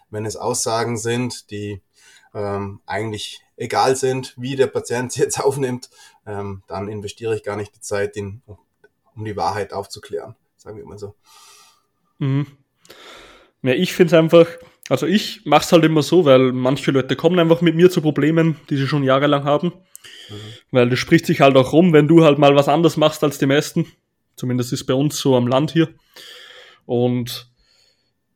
Wenn es Aussagen sind, die ähm, eigentlich egal sind, wie der Patient sie jetzt aufnimmt, ähm, dann investiere ich gar nicht die Zeit, in, um die Wahrheit aufzuklären, sagen wir mal so. Mhm. Ja, ich finde es einfach, Also ich mache es halt immer so, weil manche Leute kommen einfach mit mir zu Problemen, die sie schon jahrelang haben. Mhm. Weil das spricht sich halt auch rum, wenn du halt mal was anders machst als die meisten. Zumindest ist bei uns so am Land hier. Und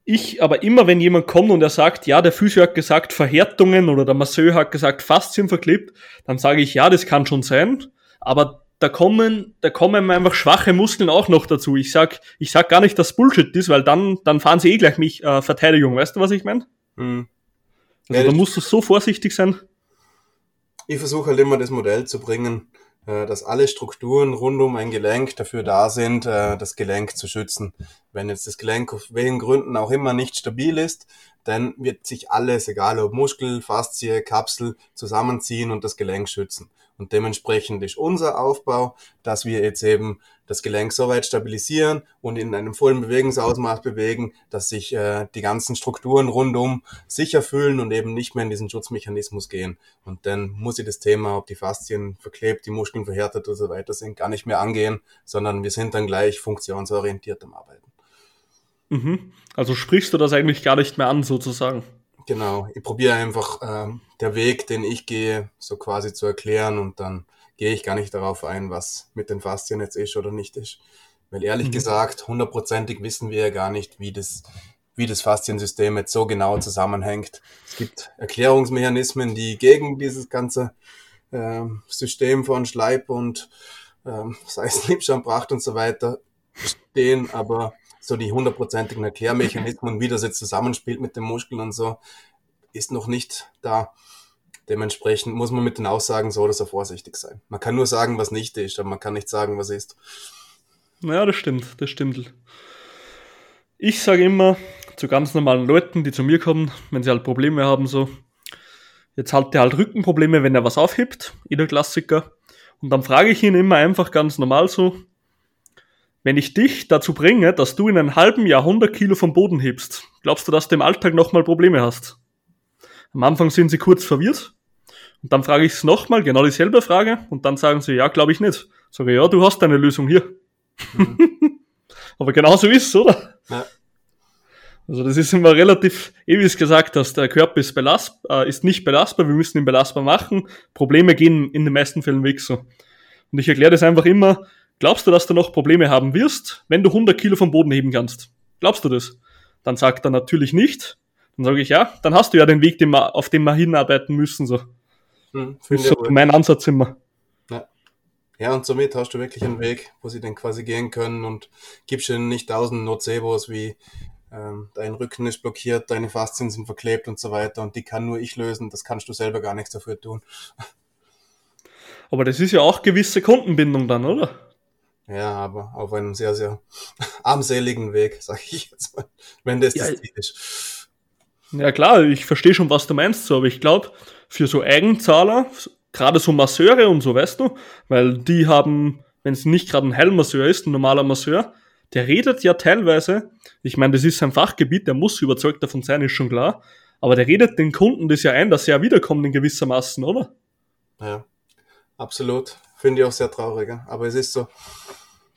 ich aber immer, wenn jemand kommt und er sagt, ja, der Physio hat gesagt Verhärtungen oder der Masseur hat gesagt Faszien verklebt, dann sage ich, ja, das kann schon sein, aber da kommen, da kommen einfach schwache Muskeln auch noch dazu. Ich sag, ich sag gar nicht, dass Bullshit ist, weil dann, dann fahren sie eh gleich mich äh, Verteidigung. Weißt du, was ich meine? Mhm. Also ja, da musst du so vorsichtig sein. Ich versuche halt immer das Modell zu bringen, äh, dass alle Strukturen rund um ein Gelenk dafür da sind, äh, das Gelenk zu schützen. Wenn jetzt das Gelenk auf welchen Gründen auch immer nicht stabil ist, dann wird sich alles, egal ob Muskel, Faszie, Kapsel, zusammenziehen und das Gelenk schützen. Und dementsprechend ist unser Aufbau, dass wir jetzt eben das Gelenk so weit stabilisieren und in einem vollen Bewegungsausmaß bewegen, dass sich äh, die ganzen Strukturen rundum sicher fühlen und eben nicht mehr in diesen Schutzmechanismus gehen. Und dann muss ich das Thema, ob die Faszien verklebt, die Muskeln verhärtet und so weiter sind, gar nicht mehr angehen, sondern wir sind dann gleich funktionsorientiert am Arbeiten. Mhm. Also sprichst du das eigentlich gar nicht mehr an, sozusagen? Genau, ich probiere einfach ähm, der Weg, den ich gehe, so quasi zu erklären und dann gehe ich gar nicht darauf ein, was mit den Faszien jetzt ist oder nicht ist. Weil ehrlich mhm. gesagt, hundertprozentig wissen wir ja gar nicht, wie das, wie das Fasziensystem jetzt so genau zusammenhängt. Es gibt Erklärungsmechanismen, die gegen dieses ganze äh, System von Schleip und äh, sei es Liebschampracht und so weiter stehen, aber so die hundertprozentigen Erklärmechanismen, wie das jetzt zusammenspielt mit den Muskeln und so, ist noch nicht da. Dementsprechend muss man mit den Aussagen so oder so vorsichtig sein. Man kann nur sagen, was nicht ist, aber man kann nicht sagen, was ist. Ja, das stimmt, das stimmt. Ich sage immer zu ganz normalen Leuten, die zu mir kommen, wenn sie halt Probleme haben, so, jetzt hat der halt Rückenprobleme, wenn er was aufhebt, jeder Klassiker. Und dann frage ich ihn immer einfach ganz normal so, wenn ich dich dazu bringe, dass du in einem halben Jahr 100 Kilo vom Boden hebst, glaubst du, dass du im Alltag nochmal Probleme hast? Am Anfang sind sie kurz verwirrt. Und dann frage ich es nochmal, genau dieselbe Frage. Und dann sagen sie, ja, glaube ich nicht. Sage, ja, du hast deine Lösung hier. Mhm. Aber genau so ist es, oder? Ja. Also das ist immer relativ, eh wie es gesagt hast, der Körper ist, belast, äh, ist nicht belastbar, wir müssen ihn belastbar machen. Probleme gehen in den meisten Fällen weg so. Und ich erkläre das einfach immer, Glaubst du, dass du noch Probleme haben wirst, wenn du 100 Kilo vom Boden heben kannst? Glaubst du das? Dann sagt er natürlich nicht. Dann sage ich, ja, dann hast du ja den Weg, den wir, auf den wir hinarbeiten müssen. So, hm, so mein Ansatz immer. Ja. ja, und somit hast du wirklich einen Weg, wo sie dann quasi gehen können und gibst ihnen nicht tausend Nocebos wie ähm, dein Rücken ist blockiert, deine Faszien sind verklebt und so weiter und die kann nur ich lösen, das kannst du selber gar nichts dafür tun. Aber das ist ja auch gewisse Kundenbindung dann, oder? Ja, aber auf einem sehr, sehr armseligen Weg, sag ich jetzt mal, wenn das ja, das Ziel ist. Ja klar, ich verstehe schon, was du meinst, so, aber ich glaube, für so Eigenzahler, gerade so Masseure und so, weißt du, weil die haben, wenn es nicht gerade ein Heilmasseur ist, ein normaler Masseur, der redet ja teilweise, ich meine, das ist sein Fachgebiet, der muss überzeugt davon sein, ist schon klar, aber der redet den Kunden das ja ein, dass sie ja wiederkommen in gewissermaßen, oder? Ja, absolut. Finde ich auch sehr traurig, aber es ist so.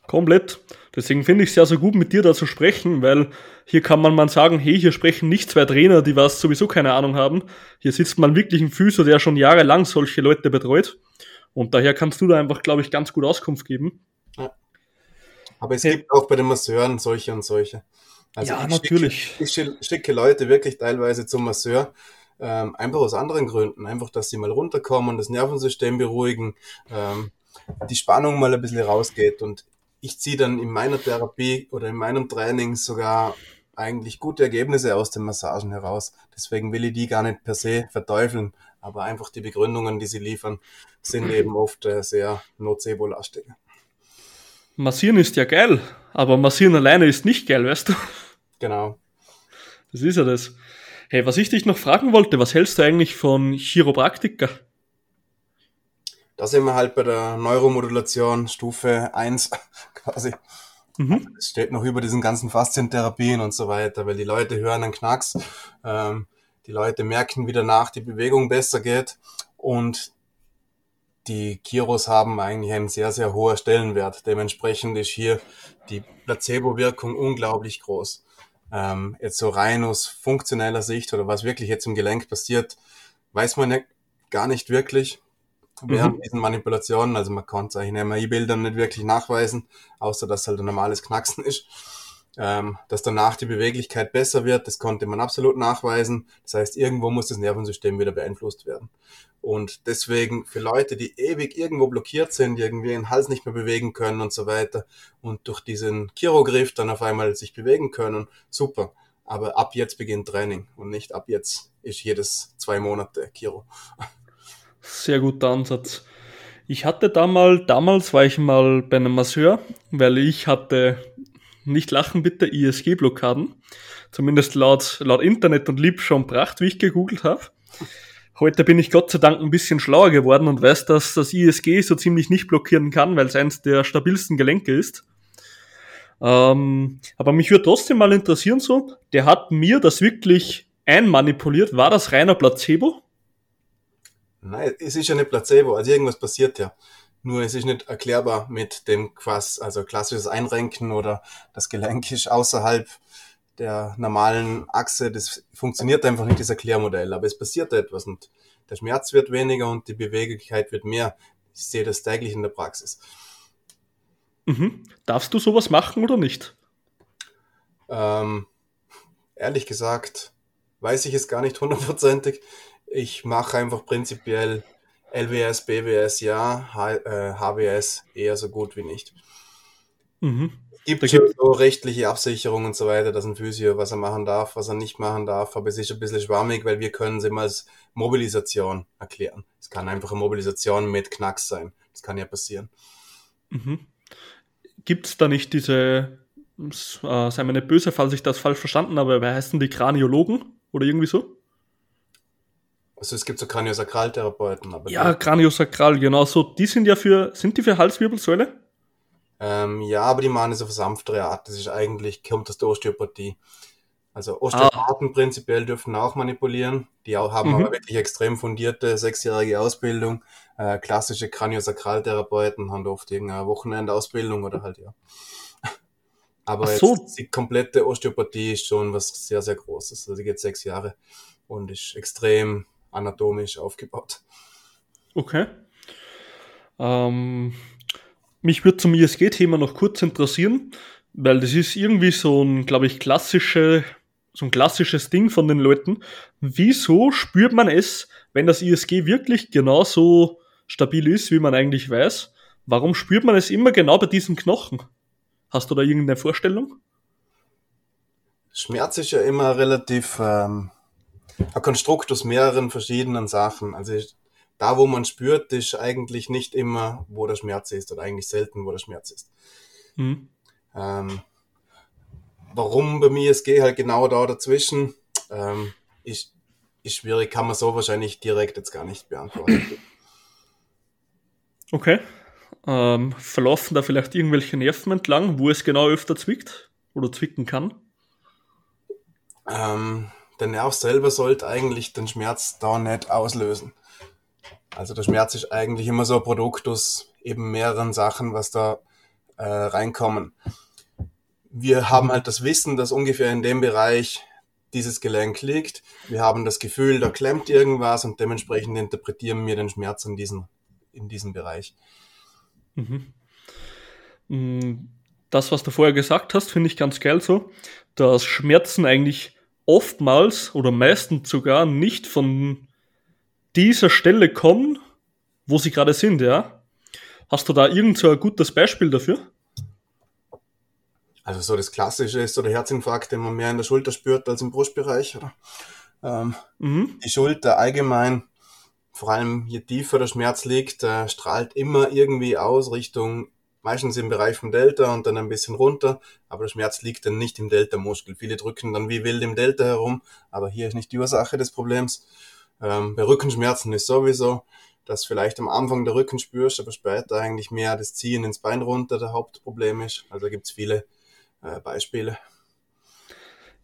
Komplett. Deswegen finde ich es ja so gut, mit dir da zu sprechen, weil hier kann man mal sagen, hey, hier sprechen nicht zwei Trainer, die was sowieso keine Ahnung haben. Hier sitzt man wirklich ein Physio, der schon jahrelang solche Leute betreut. Und daher kannst du da einfach, glaube ich, ganz gut Auskunft geben. Ja. Aber es hey. gibt auch bei den Masseuren solche und solche. Also ja, ich natürlich. Schicke, ich schicke Leute wirklich teilweise zum Masseur, ähm, einfach aus anderen Gründen. Einfach, dass sie mal runterkommen, das Nervensystem beruhigen, ähm, die Spannung mal ein bisschen rausgeht. Und ich ziehe dann in meiner Therapie oder in meinem Training sogar eigentlich gute Ergebnisse aus den Massagen heraus. Deswegen will ich die gar nicht per se verteufeln, aber einfach die Begründungen, die sie liefern, sind eben oft äh, sehr nocebo-lastig. Massieren ist ja geil, aber massieren alleine ist nicht geil, weißt du? Genau. Das ist ja das. Hey, was ich dich noch fragen wollte, was hältst du eigentlich von Chiropraktiker? Da sind wir halt bei der Neuromodulation Stufe 1 quasi. Mhm. Es steht noch über diesen ganzen Faszientherapien und so weiter, weil die Leute hören einen Knacks, ähm, die Leute merken, wie danach die Bewegung besser geht und die Kiros haben eigentlich einen sehr, sehr hohen Stellenwert. Dementsprechend ist hier die Placebo-Wirkung unglaublich groß. Ähm, jetzt so rein aus funktioneller Sicht oder was wirklich jetzt im Gelenk passiert, weiß man nicht, gar nicht wirklich während mhm. diesen Manipulationen. Also man kann es eigentlich in MRI-Bildern nicht wirklich nachweisen, außer dass halt ein normales Knacksen ist. Ähm, dass danach die Beweglichkeit besser wird, das konnte man absolut nachweisen. Das heißt, irgendwo muss das Nervensystem wieder beeinflusst werden. Und deswegen für Leute, die ewig irgendwo blockiert sind, irgendwie den Hals nicht mehr bewegen können und so weiter und durch diesen Chirogriff dann auf einmal sich bewegen können, super. Aber ab jetzt beginnt Training und nicht ab jetzt ist jedes zwei Monate Chiro. Sehr guter Ansatz. Ich hatte damals, damals war ich mal bei einem Masseur, weil ich hatte, nicht lachen bitte, ISG-Blockaden. Zumindest laut, laut Internet und Lieb schon Pracht, wie ich gegoogelt habe. Heute bin ich Gott sei Dank ein bisschen schlauer geworden und weiß, dass das ISG so ziemlich nicht blockieren kann, weil es eins der stabilsten Gelenke ist. Ähm, aber mich würde trotzdem mal interessieren so, der hat mir das wirklich einmanipuliert. War das reiner Placebo? Nein, es ist ja nicht Placebo, also irgendwas passiert ja. Nur es ist nicht erklärbar mit dem Quas, also klassisches Einrenken oder das Gelenk ist außerhalb der normalen Achse. Das funktioniert einfach nicht, das Erklärmodell. Aber es passiert etwas und der Schmerz wird weniger und die Beweglichkeit wird mehr. Ich sehe das täglich in der Praxis. Mhm. Darfst du sowas machen oder nicht? Ähm, ehrlich gesagt, weiß ich es gar nicht hundertprozentig. Ich mache einfach prinzipiell LWS, BWS ja, H äh, HWS eher so gut wie nicht. Mhm. Gibt schon so rechtliche Absicherungen und so weiter, dass ein Physio, was er machen darf, was er nicht machen darf, aber es ist ein bisschen schwammig, weil wir können es immer als Mobilisation erklären. Es kann einfach eine Mobilisation mit Knacks sein. Das kann ja passieren. Mhm. Gibt es da nicht diese, äh, sei mir nicht böse, falls ich das falsch verstanden habe, wer heißen die Kraniologen oder irgendwie so? Also es gibt so Kraniosakraltherapeuten. Aber ja, Kraniosakral, genau so. Die sind ja für, sind die für Halswirbelsäule? Ähm, ja, aber die machen es auf sanftere Art. Das ist eigentlich, kommt aus der Osteopathie. Also Osteopathen ah. prinzipiell dürfen auch manipulieren. Die auch, haben mhm. aber wirklich extrem fundierte sechsjährige Ausbildung. Äh, klassische Kraniosakraltherapeuten haben oft irgendeine Wochenendausbildung oder halt ja. Aber so. jetzt, die komplette Osteopathie ist schon was sehr, sehr Großes. Also die geht sechs Jahre und ist extrem anatomisch aufgebaut. Okay. Ähm, mich würde zum ISG-Thema noch kurz interessieren, weil das ist irgendwie so ein, glaube ich, klassische, so ein klassisches Ding von den Leuten. Wieso spürt man es, wenn das ISG wirklich genauso stabil ist, wie man eigentlich weiß? Warum spürt man es immer genau bei diesen Knochen? Hast du da irgendeine Vorstellung? Schmerz ist ja immer relativ ähm, ein Konstrukt aus mehreren verschiedenen Sachen. Also da, wo man spürt, ist eigentlich nicht immer, wo der Schmerz ist oder eigentlich selten, wo der Schmerz ist. Mhm. Ähm, warum bei mir es geht halt genau da dazwischen, ähm, ist, ist schwierig, kann man so wahrscheinlich direkt jetzt gar nicht beantworten. Okay. Ähm, verlaufen da vielleicht irgendwelche Nerven entlang, wo es genau öfter zwickt oder zwicken kann? Ähm, der Nerv selber sollte eigentlich den Schmerz da nicht auslösen. Also der Schmerz ist eigentlich immer so ein Produkt aus eben mehreren Sachen, was da äh, reinkommen. Wir haben halt das Wissen, dass ungefähr in dem Bereich dieses Gelenk liegt. Wir haben das Gefühl, da klemmt irgendwas und dementsprechend interpretieren wir den Schmerz in diesen, in diesem Bereich. Mhm. Mm, das, was du vorher gesagt hast, finde ich ganz geil so, dass Schmerzen eigentlich oftmals oder meistens sogar nicht von dieser Stelle kommen, wo sie gerade sind, ja? Hast du da irgend so ein gutes Beispiel dafür? Also so das Klassische ist so der Herzinfarkt, den man mehr in der Schulter spürt als im Brustbereich. Oder? Ähm, mhm. Die Schulter allgemein, vor allem je tiefer der Schmerz liegt, äh, strahlt immer irgendwie aus Richtung meistens im Bereich vom Delta und dann ein bisschen runter, aber der Schmerz liegt dann nicht im Delta-Muskel. Viele drücken dann wie wild im Delta herum, aber hier ist nicht die Ursache des Problems. Ähm, bei Rückenschmerzen ist sowieso, dass vielleicht am Anfang der Rücken spürst, aber später eigentlich mehr das Ziehen ins Bein runter der Hauptproblem ist. Also gibt es viele äh, Beispiele.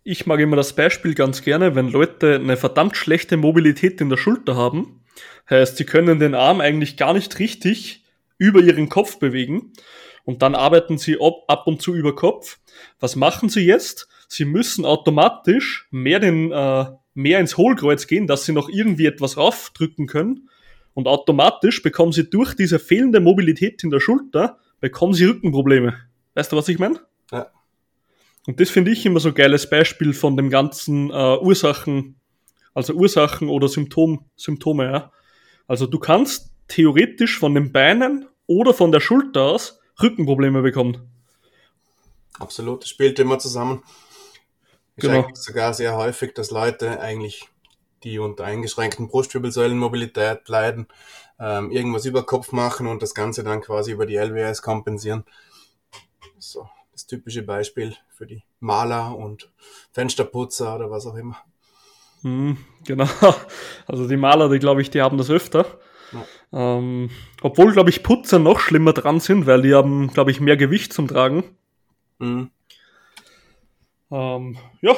Ich mag immer das Beispiel ganz gerne, wenn Leute eine verdammt schlechte Mobilität in der Schulter haben. Heißt, sie können den Arm eigentlich gar nicht richtig über ihren Kopf bewegen und dann arbeiten sie ab, ab und zu über Kopf. Was machen sie jetzt? sie müssen automatisch mehr, den, äh, mehr ins Hohlkreuz gehen, dass sie noch irgendwie etwas raufdrücken können. Und automatisch bekommen sie durch diese fehlende Mobilität in der Schulter, bekommen sie Rückenprobleme. Weißt du, was ich meine? Ja. Und das finde ich immer so ein geiles Beispiel von dem ganzen äh, Ursachen, also Ursachen oder Symptom, Symptome, ja. Also du kannst theoretisch von den Beinen oder von der Schulter aus Rückenprobleme bekommen. Absolut, das spielt immer zusammen. Ist genau. eigentlich sogar sehr häufig, dass Leute eigentlich, die unter eingeschränkten Brustwirbelsäulenmobilität leiden, ähm, irgendwas über Kopf machen und das Ganze dann quasi über die LWS kompensieren. So, das typische Beispiel für die Maler und Fensterputzer oder was auch immer. Hm, genau. Also die Maler, die glaube ich, die haben das öfter. Ja. Ähm, obwohl, glaube ich, Putzer noch schlimmer dran sind, weil die haben, glaube ich, mehr Gewicht zum Tragen. Mhm. Ähm, ja.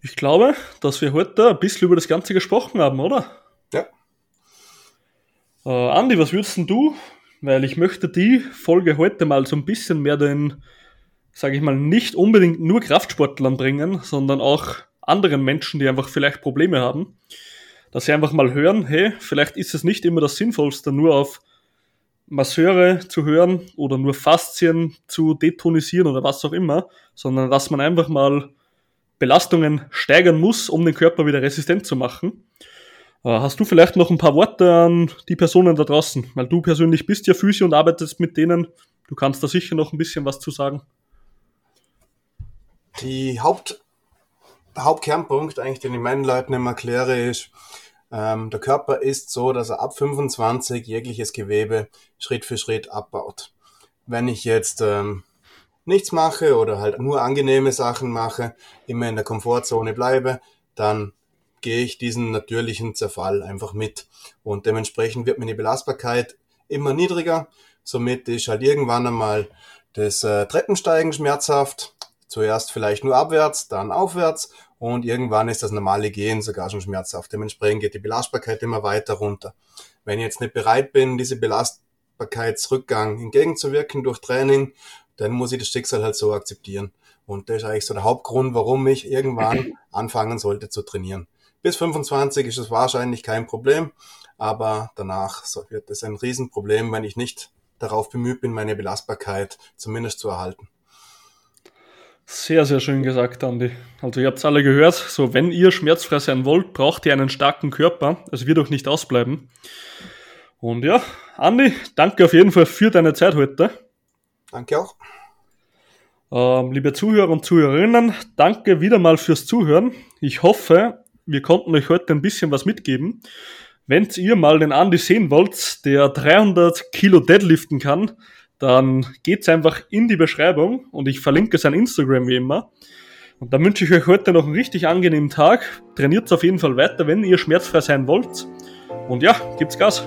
Ich glaube, dass wir heute ein bisschen über das Ganze gesprochen haben, oder? Ja. Äh, Andi, was würdest du? Weil ich möchte die Folge heute mal so ein bisschen mehr den, sage ich mal, nicht unbedingt nur Kraftsportlern bringen, sondern auch anderen Menschen, die einfach vielleicht Probleme haben. Dass sie einfach mal hören, hey, vielleicht ist es nicht immer das Sinnvollste, nur auf Masseure zu hören oder nur Faszien zu detonisieren oder was auch immer, sondern dass man einfach mal Belastungen steigern muss, um den Körper wieder resistent zu machen. Äh, hast du vielleicht noch ein paar Worte an die Personen da draußen? Weil du persönlich bist ja Physio und arbeitest mit denen. Du kannst da sicher noch ein bisschen was zu sagen. Die Haupt, der Hauptkernpunkt, eigentlich, den ich meinen Leuten immer erkläre, ist, ähm, der Körper ist so, dass er ab 25 jegliches Gewebe Schritt für Schritt abbaut. Wenn ich jetzt ähm, nichts mache oder halt nur angenehme Sachen mache, immer in der Komfortzone bleibe, dann gehe ich diesen natürlichen Zerfall einfach mit. Und dementsprechend wird meine Belastbarkeit immer niedriger. Somit ist halt irgendwann einmal das äh, Treppensteigen schmerzhaft. Zuerst vielleicht nur abwärts, dann aufwärts und irgendwann ist das normale Gehen sogar schon schmerzhaft. Dementsprechend geht die Belastbarkeit immer weiter runter. Wenn ich jetzt nicht bereit bin, diese Belastbarkeitsrückgang entgegenzuwirken durch Training, dann muss ich das Schicksal halt so akzeptieren. Und das ist eigentlich so der Hauptgrund, warum ich irgendwann anfangen sollte zu trainieren. Bis 25 ist es wahrscheinlich kein Problem, aber danach wird es ein Riesenproblem, wenn ich nicht darauf bemüht bin, meine Belastbarkeit zumindest zu erhalten. Sehr, sehr schön gesagt, Andi. Also ihr habt es alle gehört, so wenn ihr schmerzfrei sein wollt, braucht ihr einen starken Körper. Es wird auch nicht ausbleiben. Und ja, Andi, danke auf jeden Fall für deine Zeit heute. Danke auch. Ähm, liebe Zuhörer und Zuhörerinnen, danke wieder mal fürs Zuhören. Ich hoffe, wir konnten euch heute ein bisschen was mitgeben. Wenn ihr mal den Andi sehen wollt, der 300 Kilo deadliften kann, dann geht's einfach in die Beschreibung und ich verlinke sein Instagram wie immer. Und dann wünsche ich euch heute noch einen richtig angenehmen Tag. Trainiert auf jeden Fall weiter, wenn ihr schmerzfrei sein wollt. Und ja, gibt's Gas.